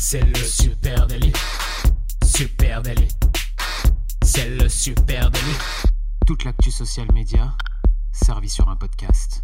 C'est le super délit. Super délit. C'est le super délit. Toute l'actu social média servie sur un podcast.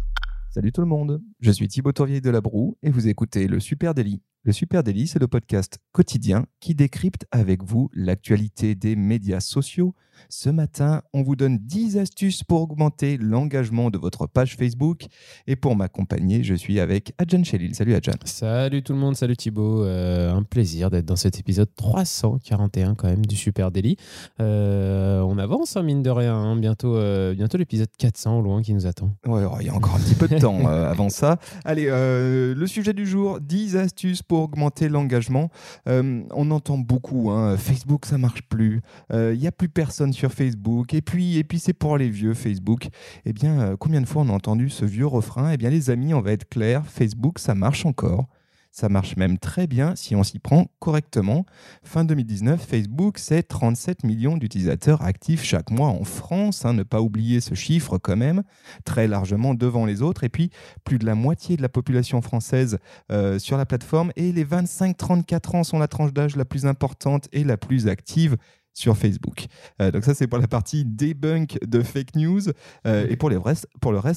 Salut tout le monde, je suis Thibaut Tourvieille de la Broue et vous écoutez le Super Daily. Le Super Daily, c'est le podcast quotidien qui décrypte avec vous l'actualité des médias sociaux. Ce matin, on vous donne 10 astuces pour augmenter l'engagement de votre page Facebook. Et pour m'accompagner, je suis avec Adjan Chelil. Salut Adjan. Salut tout le monde, salut Thibaut. Euh, un plaisir d'être dans cet épisode 341 quand même du Super Daily. Euh, on avance, hein, mine de rien. hein. Bientôt, euh, bientôt l'épisode 400 au loin qui nous attend. Ouais, il y a encore un petit peu de temps avant ça. Allez, le sujet du jour 10 astuces pour augmenter l'engagement. Euh, on entend beaucoup, hein, Facebook ça marche plus, Euh, il n'y a plus personne sur Facebook, et puis, et puis c'est pour les vieux Facebook. Eh bien, euh, combien de fois on a entendu ce vieux refrain? Eh bien, les amis, on va être clair, Facebook ça marche encore. Ça marche même très bien si on s'y prend correctement. Fin 2019, Facebook, c'est 37 millions d'utilisateurs actifs chaque mois en France. hein, ne pas oublier ce chiffre quand même très largement devant les autres. Et puis, plus de la moitié de la population française euh, sur la plateforme. Et les 25-34 ans sont la tranche d'âge la plus importante et la plus active sur Facebook. Euh, donc ça, c'est pour la partie debunk de fake news. Euh, et pour, le reste,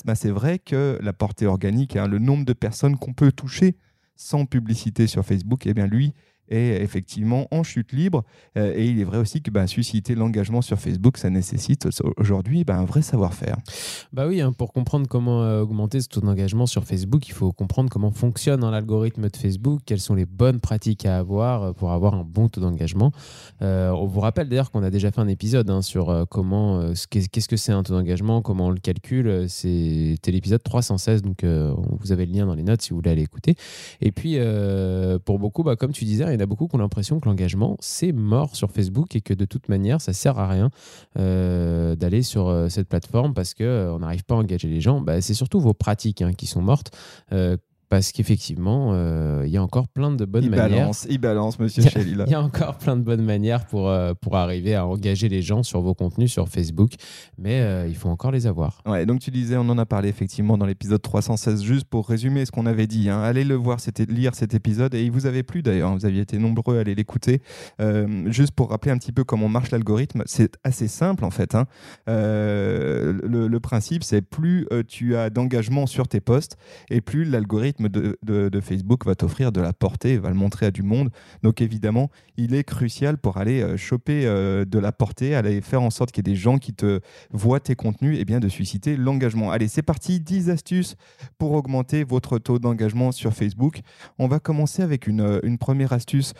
bah, c'est vrai que la portée organique, hein, le nombre de personnes qu'on peut toucher sans publicité sur Facebook, eh bien lui est effectivement en chute libre. Euh, et il est vrai aussi que bah, susciter l'engagement sur Facebook, ça nécessite aujourd'hui bah, un vrai savoir-faire. Bah oui, hein, pour comprendre comment euh, augmenter ce taux d'engagement sur Facebook, il faut comprendre comment fonctionne hein, l'algorithme de Facebook, quelles sont les bonnes pratiques à avoir euh, pour avoir un bon taux d'engagement. On vous rappelle d'ailleurs qu'on a déjà fait un épisode hein, sur comment, ce qu'est- qu'est-ce que c'est un taux d'engagement, comment on le calcule. C'était l'épisode 316, donc vous avez le lien dans les notes si vous voulez aller écouter. Et puis, pour beaucoup, bah, comme tu disais, il y en a beaucoup qui ont l'impression que l'engagement, c'est mort sur Facebook et que de toute manière, ça sert à rien euh, d'aller sur euh, cette plateforme parce que euh, n'arrive pas à engager les gens. Bah, c'est surtout vos pratiques hein, qui sont mortes. Parce qu'effectivement, euh, il y a encore plein de bonnes il manières. balance, il balance, monsieur Il y a- Shelley. là. Il y a encore plein de bonnes manières pour, euh, pour arriver à engager les gens sur vos contenus sur Facebook, mais euh, il faut encore les avoir. Ouais, donc tu disais, on en a parlé effectivement dans l'épisode 316, juste pour résumer ce qu'on avait dit. hein. Allez le voir, c'était lire cet épisode et il vous avait plu d'ailleurs. hein. Vous aviez été nombreux à aller l'écouter. Juste pour rappeler un petit peu comment marche l'algorithme, c'est assez simple en fait. hein. Le, le principe, c'est plus tu as d'engagement sur tes posts et plus l'algorithme de, Facebook va t'offrir de la portée, va le montrer à du monde. Donc évidemment, il est crucial pour aller euh, choper euh, de la portée, aller faire en sorte qu'il y ait des gens qui te voient tes contenus et bien de susciter l'engagement. Allez, c'est parti, 10 astuces pour augmenter votre taux d'engagement sur Facebook. On va commencer avec une, euh, une première astuce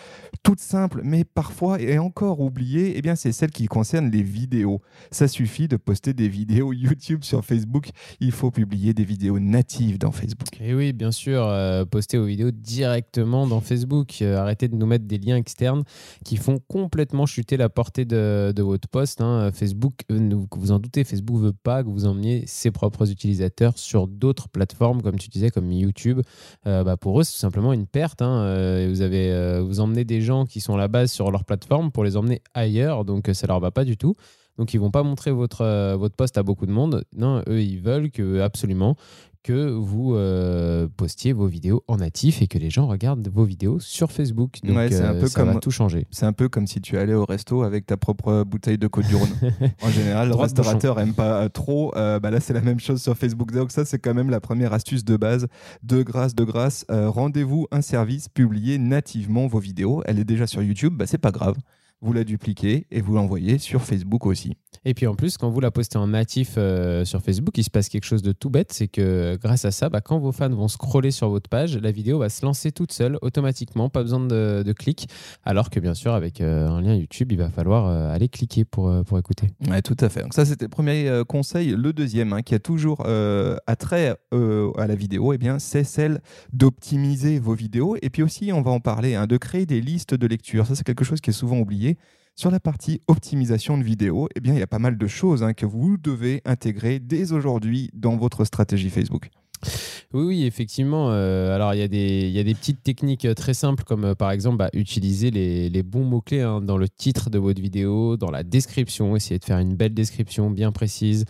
toute simple, mais parfois et encore oubliée, et bien c'est celle qui concerne les vidéos. Ça suffit de poster des vidéos YouTube sur Facebook, il faut publier des vidéos natives dans Facebook. Et oui, bien sûr, euh, poster vos vidéos directement dans Facebook. Euh, arrêtez de nous mettre des liens externes qui font complètement chuter la portée de, votre post. hein. Facebook, euh, que vous en doutez, Facebook veut pas que vous emmeniez ses propres utilisateurs sur d'autres plateformes, comme tu disais, comme YouTube. Bah, pour eux, c'est tout simplement une perte. hein. Vous avez, vous emmenez des gens qui sont à la base sur leur plateforme pour les emmener ailleurs, donc ça leur va pas du tout. Donc ils vont pas montrer votre, votre post à beaucoup de monde. Non, eux, ils veulent que absolument que vous euh, postiez vos vidéos en natif et que les gens regardent vos vidéos sur Facebook. Donc Ouais, c'est un euh, peu ça va comme- tout changer. C'est un peu comme si tu allais au resto avec ta propre bouteille de Côte du Rhône. En général, le restaurateur aime pas euh, trop. Euh, bah là, c'est la même chose sur Facebook. Donc ça, c'est quand même la première astuce de base. De grâce, de grâce, euh, rendez-vous un service, publiez nativement vos vidéos. Elle est déjà sur YouTube, bah, c'est pas grave. Vous la dupliquez et vous l'envoyez sur Facebook aussi. Et puis en plus, quand vous la postez en natif euh, sur Facebook, il se passe quelque chose de tout bête, c'est que grâce à ça, bah, quand vos fans vont scroller sur votre page, la vidéo va se lancer toute seule, automatiquement, pas besoin de, de clic. Alors que bien sûr, avec euh, un lien YouTube, il va falloir euh, aller cliquer pour, euh, pour écouter. Ouais, tout à fait. Donc ça, c'était le premier euh, conseil. Le deuxième, hein, qui a toujours euh, attrait euh, à la vidéo, eh bien, c'est celle d'optimiser vos vidéos. Et puis aussi, on va en parler, hein, de créer des listes de lecture. Ça, c'est quelque chose qui est souvent oublié. Sur la partie optimisation de vidéos, eh bien, il y a pas mal de choses hein, que vous devez intégrer dès aujourd'hui dans votre stratégie Facebook. Oui, oui, effectivement. Euh, alors, il y, a des, y a des petites techniques euh, très simples, comme euh, par exemple bah, utiliser les, les bons mots-clés hein, dans le titre de votre vidéo, dans la description. Essayer de faire une belle description bien précise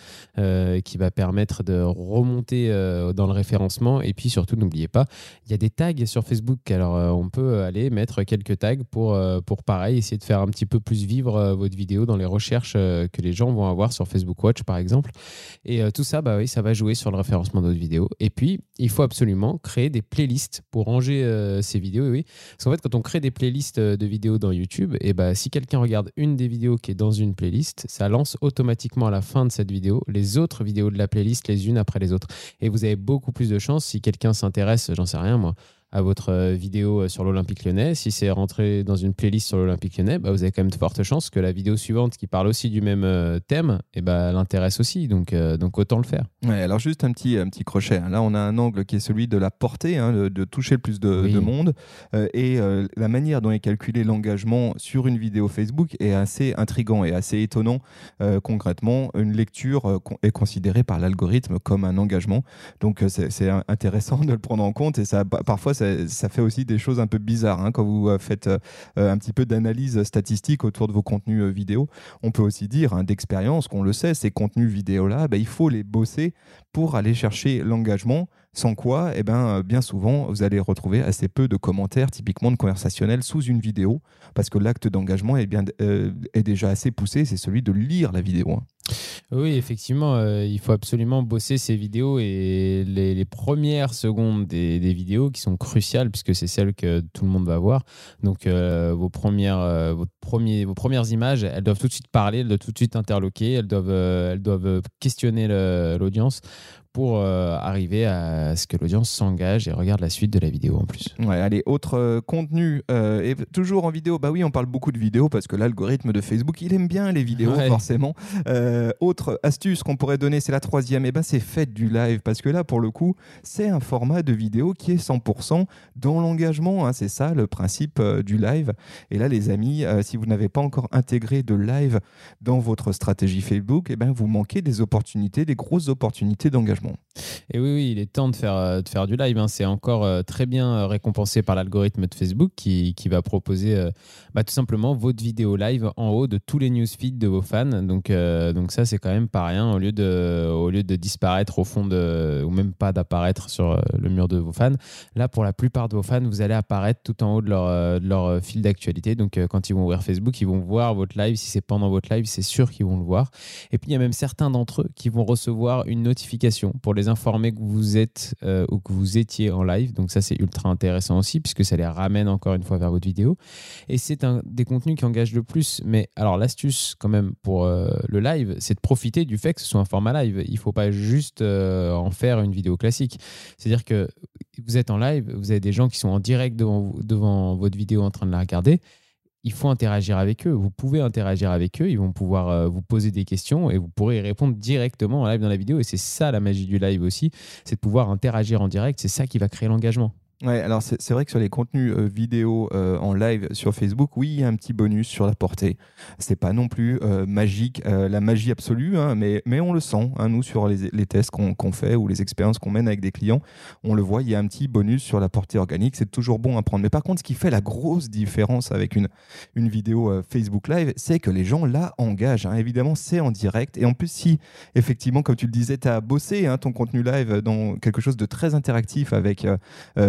qui va permettre de remonter dans le référencement. Et puis, surtout, n'oubliez pas, il y a des tags sur Facebook. Alors, on peut aller mettre quelques tags pour, pour, pareil, essayer de faire un petit peu plus vivre votre vidéo dans les recherches que les gens vont avoir sur Facebook Watch, par exemple. Et tout ça, bah oui, ça va jouer sur le référencement de votre vidéo. Et puis, il faut absolument créer des playlists pour ranger euh, ces vidéos. Parce qu'en fait, quand on crée des playlists euh, de vidéos dans YouTube, et eh ben, si quelqu'un regarde une des vidéos qui est dans une playlist, ça lance automatiquement à la fin de cette vidéo les autres vidéos de la playlist les unes après les autres. Et vous avez beaucoup plus de chances si quelqu'un s'intéresse, j'en sais rien moi, à votre euh, vidéo euh, sur l'Olympique lyonnais. Si c'est rentré dans une playlist sur l'Olympique lyonnais, bah, vous avez quand même de fortes chances que la vidéo suivante qui parle aussi du même euh, thème et eh bah, l'intéresse aussi. Donc, donc autant le faire. Ouais, alors juste un petit, un petit crochet. Hein. Là, on a un angle qui est celui de la portée, hein, de, toucher le plus de, monde. et la manière dont est calculé l'engagement sur une vidéo Facebook est assez intrigant et assez étonnant. concrètement, une lecture est considérée par l'algorithme comme un engagement. Donc c'est intéressant de le prendre en compte et ça parfois ça, fait aussi des choses un peu bizarres hein, quand vous euh, faites euh, un petit peu d'analyse statistique autour de vos contenus euh, vidéo. On peut aussi dire hein, d'expérience qu'on le sait, ces contenus vidéo-là, bah, il faut les bosser pour aller chercher l'engagement. Sans quoi, eh ben, bien souvent, vous allez retrouver assez peu de commentaires, typiquement de conversationnels, sous une vidéo, parce que l'acte d'engagement est, bien, est déjà assez poussé, c'est celui de lire la vidéo. Hein. Oui, effectivement, euh, il faut absolument bosser ces vidéos et les, premières secondes des, vidéos qui sont cruciales puisque c'est celles que tout le monde va voir. Donc, euh, vos, premières, euh, votre premier, vos premières images, elles doivent tout de suite parler, elles doivent tout de suite interloquer, elles doivent, elles doivent questionner l'audience pour euh, arriver à ce que l'audience s'engage et regarde la suite de la vidéo en plus. Ouais, allez, autre euh, contenu, euh, et toujours en vidéo, bah oui, on parle beaucoup de vidéos parce que l'algorithme de Facebook, il aime bien les vidéos, forcément. autre astuce qu'on pourrait donner, c'est la troisième, et ben c'est faites du live parce que là, pour le coup, c'est un format de vidéo qui est 100% dans l'engagement. Hein, c'est ça le principe du live. Et là, les amis, si vous n'avez pas encore intégré de live dans votre stratégie Facebook, et ben vous manquez des opportunités, des grosses opportunités d'engagement. Et oui, oui, il est temps de faire, euh, de faire du live. Hein. C'est encore euh, très bien euh, récompensé par l'algorithme de Facebook qui, qui va proposer bah, tout simplement votre vidéo live en haut de tous les newsfeeds de vos fans. Donc, donc ça, c'est quand même pas rien. Au lieu de, au lieu de disparaître au fond de, ou même pas d'apparaître sur le mur de vos fans, là, pour la plupart de vos fans, vous allez apparaître tout en haut de leur, de leur fil d'actualité. Donc, quand ils vont ouvrir Facebook, ils vont voir votre live. Si c'est pendant votre live, c'est sûr qu'ils vont le voir. Et puis, il y a même certains d'entre eux qui vont recevoir une notification pour les informer que vous êtes euh, ou que vous étiez en live. Donc ça, c'est ultra intéressant aussi puisque ça les ramène encore une fois vers votre vidéo. Et c'est un des contenus qui engagent le plus. Mais alors l'astuce quand même pour euh, le live, c'est de profiter du fait que ce soit un format live. Il ne faut pas juste euh, en faire une vidéo classique. C'est-à-dire que vous êtes en live, vous avez des gens qui sont en direct devant, devant votre vidéo en train de la regarder il faut interagir avec eux. Vous pouvez interagir avec eux. Ils vont pouvoir euh, vous poser des questions et vous pourrez y répondre directement en live dans la vidéo. Et c'est ça la magie du live aussi, c'est de pouvoir interagir en direct. C'est ça qui va créer l'engagement. Ouais, alors c'est vrai que sur les contenus euh, vidéo euh, en live sur Facebook, oui, il y a un petit bonus sur la portée. C'est pas non plus euh, magique, la magie absolue, hein, mais, mais on le sent, hein, nous, sur les, tests qu'on fait ou les expériences qu'on mène avec des clients, on le voit, il y a un petit bonus sur la portée organique. C'est toujours bon à prendre. Mais par contre, ce qui fait la grosse différence avec une, une vidéo Facebook Live, c'est que les gens la engagent. Hein. Évidemment, c'est en direct. Et en plus, si, effectivement, comme tu le disais, tu as bossé hein, ton contenu live dans quelque chose de très interactif avec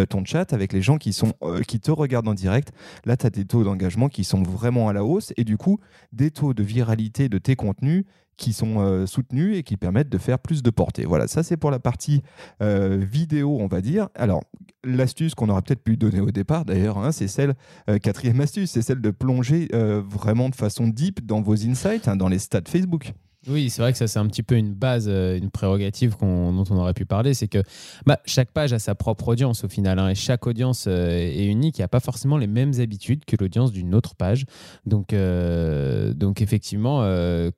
ton chat, avec les gens qui, sont, euh, qui te regardent en direct, là, tu as des taux d'engagement qui sont vraiment à la hausse et du coup, des taux de viralité de tes contenus qui sont euh, soutenus et qui permettent de faire plus de portée. Voilà, ça c'est pour la partie euh, vidéo, on va dire. Alors, l'astuce qu'on aurait peut-être pu donner au départ, d'ailleurs, hein, c'est celle, quatrième astuce, c'est celle de plonger vraiment de façon deep dans vos insights, hein, dans les stats Facebook. Oui, c'est vrai que ça, c'est un petit peu une base, euh, une prérogative dont on aurait pu parler. C'est que bah, chaque page a sa propre audience au final. Hein, et chaque audience euh, est unique. Il n'y a pas forcément les mêmes habitudes que l'audience d'une autre page. Donc, euh, donc effectivement,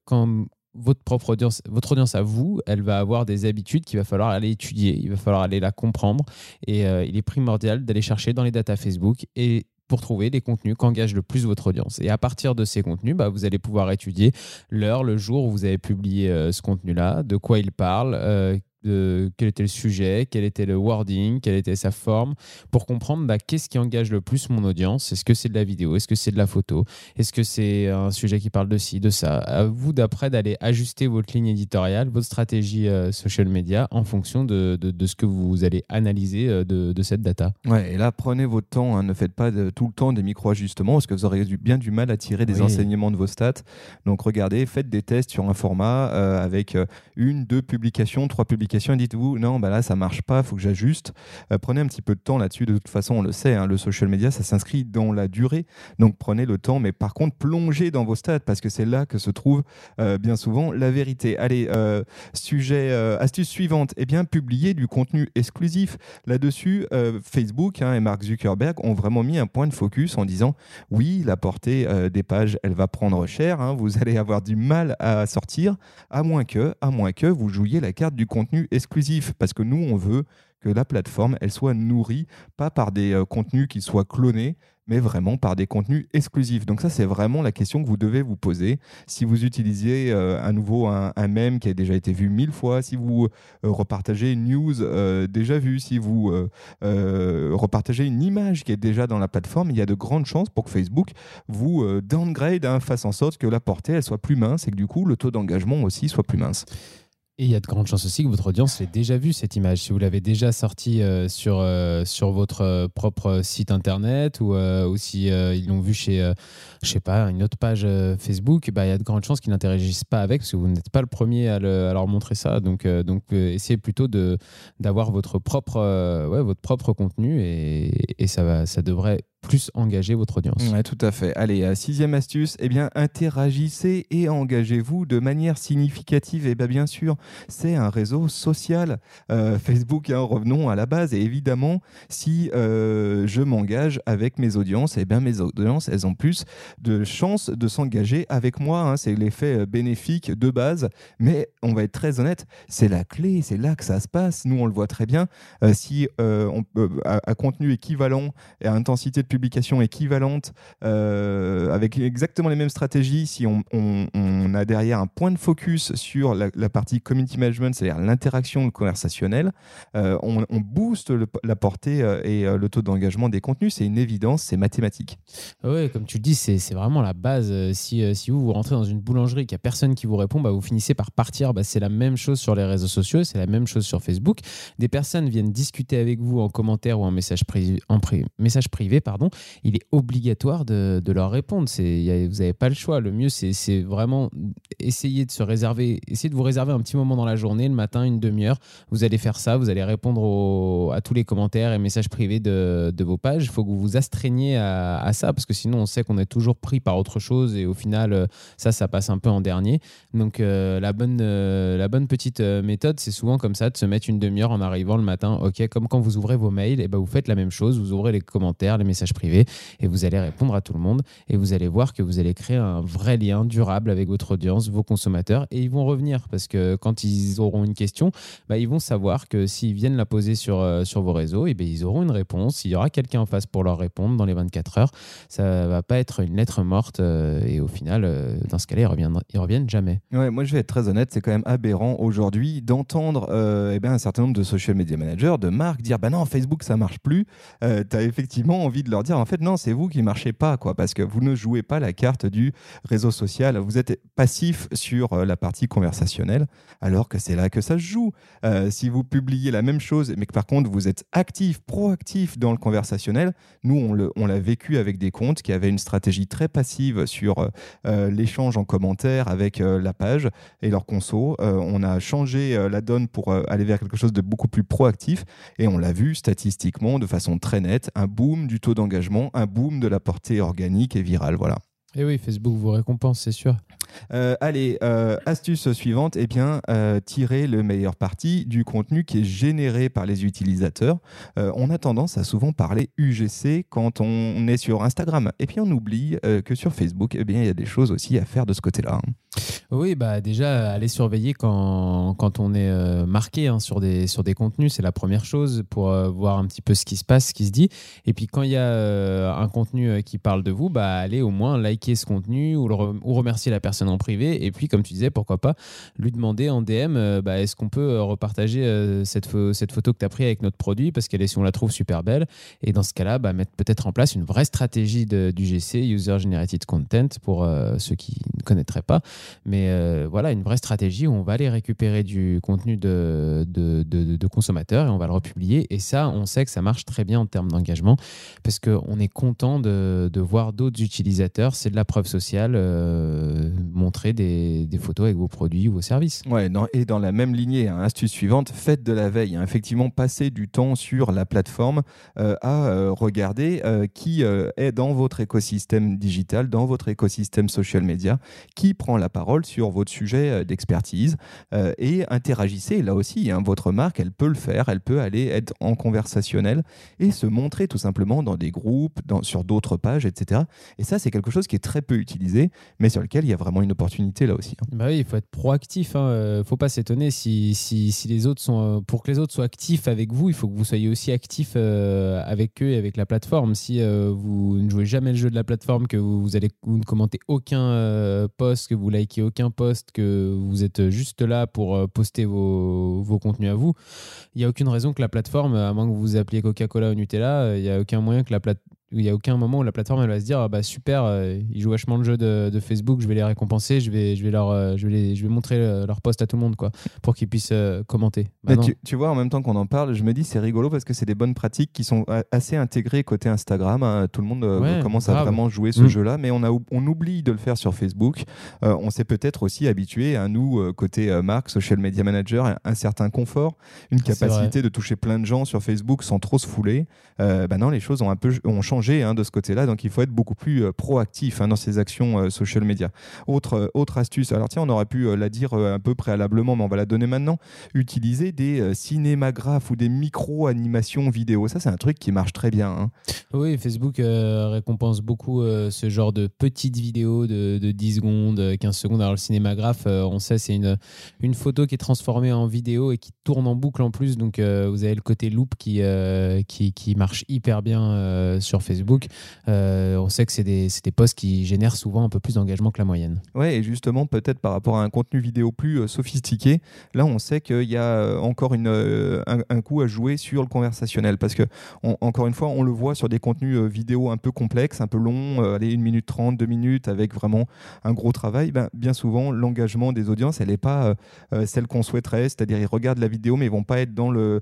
quand votre propre audience, votre audience à vous, elle va avoir des habitudes qu'il va falloir aller étudier, il va falloir aller la comprendre. Et il est primordial d'aller chercher dans les datas Facebook et pour trouver les contenus qu'engage le plus votre audience. Et à partir de ces contenus, bah, vous allez pouvoir étudier l'heure, le jour où vous avez publié euh, ce contenu-là, de quoi il parle, euh, quel était le sujet, quel était le wording, quelle était sa forme, pour comprendre bah, qu'est-ce qui engage le plus mon audience? Est-ce que c'est de la vidéo? Est-ce que c'est de la photo? Est-ce que c'est un sujet qui parle de ci, de ça? À vous d'après d'aller ajuster votre ligne éditoriale, votre stratégie euh, social media en fonction de, de, ce que vous allez analyser euh, de, de, cette data. Ouais, et là, prenez votre temps. Hein. ne faites pas tout le temps des micro-ajustements parce que vous aurez bien du mal à tirer des enseignements de vos stats. Donc regardez, faites des tests sur un format euh, avec une, deux publications, trois publications et dites-vous non, bah là ça marche pas, il faut que j'ajuste. prenez un petit peu de temps là-dessus. De toute façon, on le sait, hein, le social media ça s'inscrit dans la durée. Donc prenez le temps, mais par contre plongez dans vos stats parce que c'est là que se trouve bien souvent la vérité. Allez, sujet, astuce suivante, eh bien publier du contenu exclusif. Là-dessus, Facebook hein, et Mark Zuckerberg ont vraiment mis un point de focus en disant oui, la portée euh, des pages, elle va prendre cher, hein, vous allez avoir du mal à sortir, à moins que, à moins que vous jouiez la carte du contenu exclusif, parce que nous, on veut que la plateforme, elle soit nourrie, pas par des euh, contenus qui soient clonés, mais vraiment par des contenus exclusifs. Donc ça, c'est vraiment la question que vous devez vous poser. Si vous utilisez euh, à nouveau un, un, qui a déjà été vu mille fois, si vous euh, repartagez une news déjà vue, si vous repartagez une image qui est déjà dans la plateforme, il y a de grandes chances pour que Facebook vous downgrade, hein, fasse en sorte que la portée elle soit plus mince et que du coup le taux d'engagement aussi soit plus mince. Et il y a de grandes chances aussi que votre audience l'ait déjà vu cette image. Si vous l'avez déjà sortie euh, sur, euh, sur votre euh, propre site internet ou, ou si ils l'ont vu chez, je sais pas, une autre page Facebook, bah, il y a de grandes chances qu'ils n'interagissent pas avec parce que vous n'êtes pas le premier à, à, leur montrer ça. Donc, donc essayez plutôt d'avoir votre propre, ouais, votre propre contenu et, et ça, va, ça devrait plus engager votre audience. Oui, tout à fait. Allez, sixième astuce, eh bien, interagissez et engagez-vous de manière significative. Et bien, bien sûr, c'est un réseau social. Euh, Facebook, hein, revenons à la base. Et évidemment, si euh, je m'engage avec mes audiences, eh bien, mes audiences, elles ont plus de chances de s'engager avec moi. Hein. C'est l'effet euh, bénéfique de base. Mais on va être très honnête, c'est la clé, c'est là que ça se passe. Nous, on le voit très bien. si on, à, contenu équivalent et à intensité de publication équivalente euh, avec exactement les mêmes stratégies, si on, a derrière un point de focus sur la, partie community management, c'est-à-dire l'interaction conversationnelle, euh, on, booste la portée euh, et le taux d'engagement des contenus. C'est une évidence, c'est mathématique. Oui, comme tu le dis, c'est vraiment la base. Si, vous, vous rentrez dans une boulangerie et qu'il n'y a personne qui vous répond, bah, vous finissez par partir. Bah, c'est la même chose sur les réseaux sociaux, c'est la même chose sur Facebook. Des personnes viennent discuter avec vous en commentaire ou en message, privé. Il est obligatoire de, leur répondre. Vous n'avez pas le choix. Le mieux, c'est, vraiment essayer de se réserver, essayer de vous réserver un petit moment dans la journée, le matin, une demi-heure. Vous allez faire ça, vous allez répondre à tous les commentaires et messages privés de, vos pages. Il faut que vous vous astreigniez à, ça, parce que sinon, on sait qu'on est toujours pris par autre chose et au final, euh, ça, ça passe un peu en dernier. Donc, euh, la, bonne, euh, la bonne petite méthode, c'est souvent comme ça, de se mettre une demi-heure en arrivant le matin. OK, comme quand vous ouvrez vos mails, et eh ben, vous faites la même chose. Vous ouvrez les commentaires, les messages privé et vous allez répondre à tout le monde et vous allez voir que vous allez créer un vrai lien durable avec votre audience, vos consommateurs et ils vont revenir parce que quand ils auront une question, bah, ils vont savoir que s'ils viennent la poser sur, euh, sur vos réseaux, et eh bien, ils auront une réponse. Il y aura quelqu'un en face pour leur répondre dans les 24 heures. Ça va pas être une lettre morte euh, et au final, euh, dans ce cas-là, ils reviennent, ils reviennent jamais. Ouais, moi, je vais être très honnête, c'est quand même aberrant aujourd'hui d'entendre eh ben, un certain nombre de social media managers, de marques dire bah non, Facebook, ça marche plus. tu as effectivement envie de leur dire en fait non, c'est vous qui marchez pas quoi parce que vous ne jouez pas la carte du réseau social, vous êtes passif sur euh, la partie conversationnelle alors que c'est là que ça se joue. Euh, si vous publiez la même chose mais que par contre vous êtes actif, proactif dans le conversationnel, nous on l'a vécu avec des comptes qui avaient une stratégie très passive sur euh, l'échange en commentaire avec la page et leur conso. on a changé la donne pour aller vers quelque chose de beaucoup plus proactif et on l'a vu statistiquement de façon très nette, un boom du taux un boom de la portée organique et virale. Voilà. Et oui, Facebook vous récompense, c'est sûr. Euh, allez, euh, astuce suivante, eh bien, euh, tirer le meilleur parti du contenu qui est généré par les utilisateurs. on a tendance à souvent parler UGC quand on est sur Instagram. Et puis on oublie que sur Facebook, eh bien, il y a des choses aussi à faire de ce côté-là. Oui, bah déjà, aller surveiller quand, quand on est marqué hein, sur, des, sur des contenus, c'est la première chose pour voir un petit peu ce qui se passe, ce qui se dit. Et puis quand il y a un contenu qui parle de vous, bah, allez au moins liker ce contenu ou, ou, remercier la personne en privé. Et puis, comme tu disais, pourquoi pas lui demander en DM, bah, est-ce qu'on peut repartager cette, cette photo que tu as prise avec notre produit? Parce qu'elle est, si on la trouve super belle. Et dans ce cas-là, bah, mettre peut-être en place une vraie stratégie de, du GC, User Generated Content, pour ceux qui ne connaîtraient pas. Mais euh, voilà, une vraie stratégie où on va aller récupérer du contenu de, de, consommateurs et on va le republier. Et ça, on sait que ça marche très bien en termes d'engagement parce qu'on est content de, voir d'autres utilisateurs, c'est de la preuve sociale, euh, montrer des, photos avec vos produits ou vos services. Ouais, et dans la même lignée, hein, astuce suivante, faites de la veille. Hein. effectivement, passez du temps sur la plateforme euh, à regarder qui est dans votre écosystème digital, dans votre écosystème social media, qui prend la parole sur votre sujet euh, d'expertise euh, et interagissez là aussi. Hein, votre marque, elle peut le faire, elle peut aller être en conversationnel et se montrer tout simplement dans des groupes, dans, sur d'autres pages, etc. Et ça, c'est quelque chose qui est très peu utilisé, mais sur lequel il y a vraiment une opportunité là aussi. Hein. Bah il faut être proactif. Il hein. ne euh, faut pas s'étonner si, les autres sont. Pour que les autres soient actifs avec vous, il faut que vous soyez aussi actif avec eux et avec la plateforme. Si vous ne jouez jamais le jeu de la plateforme, que vous, ne commentez aucun post, que vous likez aucun post, que vous êtes juste là pour euh, poster vos, contenus à vous, il n'y a aucune raison que la plateforme, à moins que vous appeliez Coca-Cola ou Nutella, euh, il n'y a aucun moyen que la, plate il n'y a aucun moment où la plateforme elle va se dire ah bah super euh, ils jouent vachement le jeu de, Facebook je vais les récompenser je vais je vais leur euh, je vais je vais montrer euh, leur post à tout le monde quoi pour qu'ils puissent commenter. Bah tu, vois en même temps qu'on en parle je me dis c'est rigolo parce que c'est des bonnes pratiques qui sont assez intégrées côté Instagram hein. tout le monde commence à vraiment jouer ce mm. jeu là mais on a on oublie de le faire sur Facebook. On s'est peut-être aussi habitué à nous côté marque social media manager un certain confort une capacité de toucher plein de gens sur Facebook sans trop se fouler. Bah non les choses ont un peu ont changé Hein, de ce côté-là, donc il faut être beaucoup plus euh, proactif hein, dans ces actions euh, social media. Autre, euh, autre astuce, alors tiens, on aurait pu la dire un peu préalablement, mais on va la donner maintenant. Utiliser des cinémagraphes ou des micro-animations vidéo, ça c'est un truc qui marche très bien. Hein. Oui, Facebook récompense beaucoup ce genre de petites vidéos de, 10 secondes, 15 secondes. Alors le cinémagraphe, on sait, c'est une, une photo qui est transformée en vidéo et qui tourne en boucle en plus, donc vous avez le côté loop qui, qui, qui marche hyper bien sur Facebook. Euh, on sait que c'est des, des posts qui génèrent souvent un peu plus d'engagement que la moyenne. Ouais, et justement, peut-être par rapport à un contenu vidéo plus euh, sophistiqué, là, on sait qu'il y a euh, encore une, un, coup à jouer sur le conversationnel. Parce que, encore une fois, on le voit sur des contenus vidéo un peu complexes, un peu longs, allez, 1 minute 30, 2 minutes, avec vraiment un gros travail. Ben, bien souvent, l'engagement des audiences, elle n'est pas celle qu'on souhaiterait. C'est-à-dire, ils regardent la vidéo, mais ils vont pas être dans le,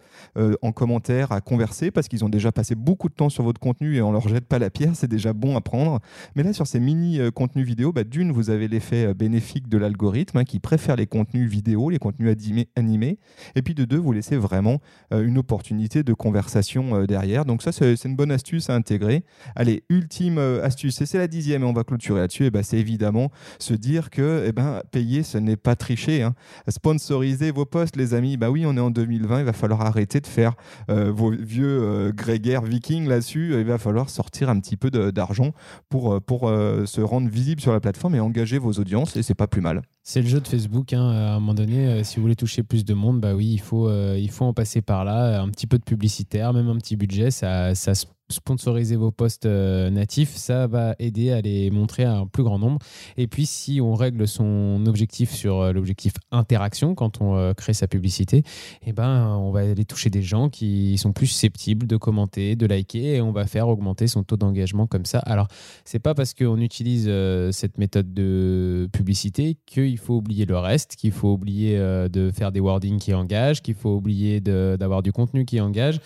en commentaire à converser parce qu'ils ont déjà passé beaucoup de temps sur votre contenu et on leur jette pas la pierre, c'est déjà bon à prendre. Mais là, sur ces mini euh, contenus vidéo, bah, d'une, vous avez l'effet euh, bénéfique de l'algorithme hein, qui préfère les contenus vidéo, les contenus animés. Et puis de deux, vous laissez vraiment euh, une opportunité de conversation derrière. Donc ça, c'est une bonne astuce à intégrer. Allez, ultime astuce, et c'est la dixième, et on va clôturer là-dessus, et bah, c'est évidemment se dire que eh ben, payer, ce n'est pas tricher. Hein. Sponsoriser vos posts, les amis, bah oui, on est en 2020, il va falloir arrêter de faire vos vieux grégaires vikings là-dessus, il va falloir sortir un petit peu d'argent pour, euh, pour euh, se rendre visible sur la plateforme et engager vos audiences, et c'est pas plus mal. C'est le jeu de Facebook. Hein. À un moment donné, euh, si vous voulez toucher plus de monde, bah oui, il faut, il faut en passer par là. Un petit peu de publicitaire, même un petit budget, ça, ça se sponsoriser vos posts euh, natifs, ça va aider à les montrer à un plus grand nombre. Et puis, si on règle son objectif sur euh, l'objectif interaction quand on euh, crée sa publicité, eh ben, on va aller toucher des gens qui sont plus susceptibles de commenter, de liker, et on va faire augmenter son taux d'engagement comme ça. Alors, c'est pas parce qu'on utilise cette méthode de publicité qu'il faut oublier le reste, qu'il faut oublier de faire des wordings qui engagent, qu'il faut oublier d'avoir du contenu qui engage.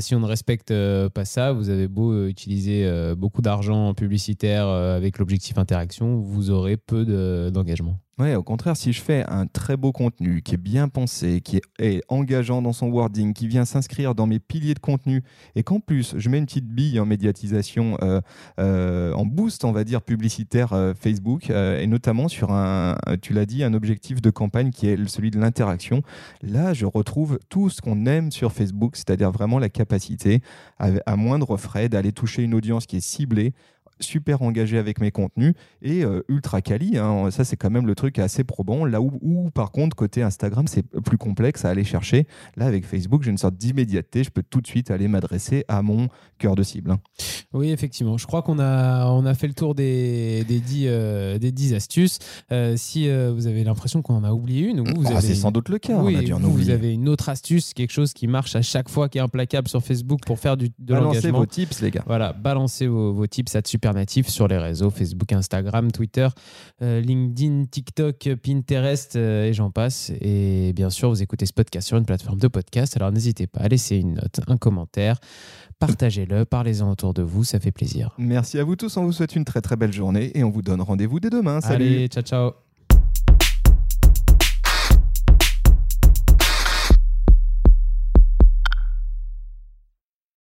si on ne respecte pas ça, vous vous avez beau euh, utiliser euh, beaucoup d'argent publicitaire euh, avec l'objectif interaction, vous aurez peu d'engagement. Ouais, au contraire, si je fais un très beau contenu qui est bien pensé, qui est, engageant dans son wording, qui vient s'inscrire dans mes piliers de contenu, et qu'en plus je mets une petite bille en médiatisation, euh, euh, en boost, on va dire, publicitaire euh, Facebook, et notamment sur un, tu l'as dit, un objectif de campagne qui est celui de l'interaction, là je retrouve tout ce qu'on aime sur Facebook, c'est-à-dire vraiment la capacité à moindre frais d'aller toucher une audience qui est ciblée super engagé avec mes contenus et euh, ultra quali. hein. Ça, c'est quand même le truc assez probant. Là où, où, par contre, côté Instagram, c'est plus complexe à aller chercher. Là, avec Facebook, j'ai une sorte d'immédiateté. Je peux tout de suite aller m'adresser à mon cœur de cible. hein. Oui, effectivement. Je crois qu'on a, on a fait le tour des, des, 10, euh, des 10 astuces. Euh, si vous avez l'impression qu'on en a oublié une, ou vous Ah, avez c'est sans doute le cas. Oui, on a dû en vous, avez une autre astuce, quelque chose qui marche à chaque fois, qui est implacable sur Facebook pour faire du, de Balancez l'engagement. vos tips, les gars. Voilà, balancez vos, vos tips à Supernatif sur les réseaux Facebook, Instagram, Twitter, euh, LinkedIn, TikTok, Pinterest euh, et j'en passe. Et bien sûr, vous écoutez ce podcast sur une plateforme de podcast. Alors n'hésitez pas à laisser une note, un commentaire, partagez-le, parlez-en autour de vous, ça fait plaisir. Merci à vous tous. On vous souhaite une très très belle journée et on vous donne rendez-vous dès demain. Salut. Allez, ciao ciao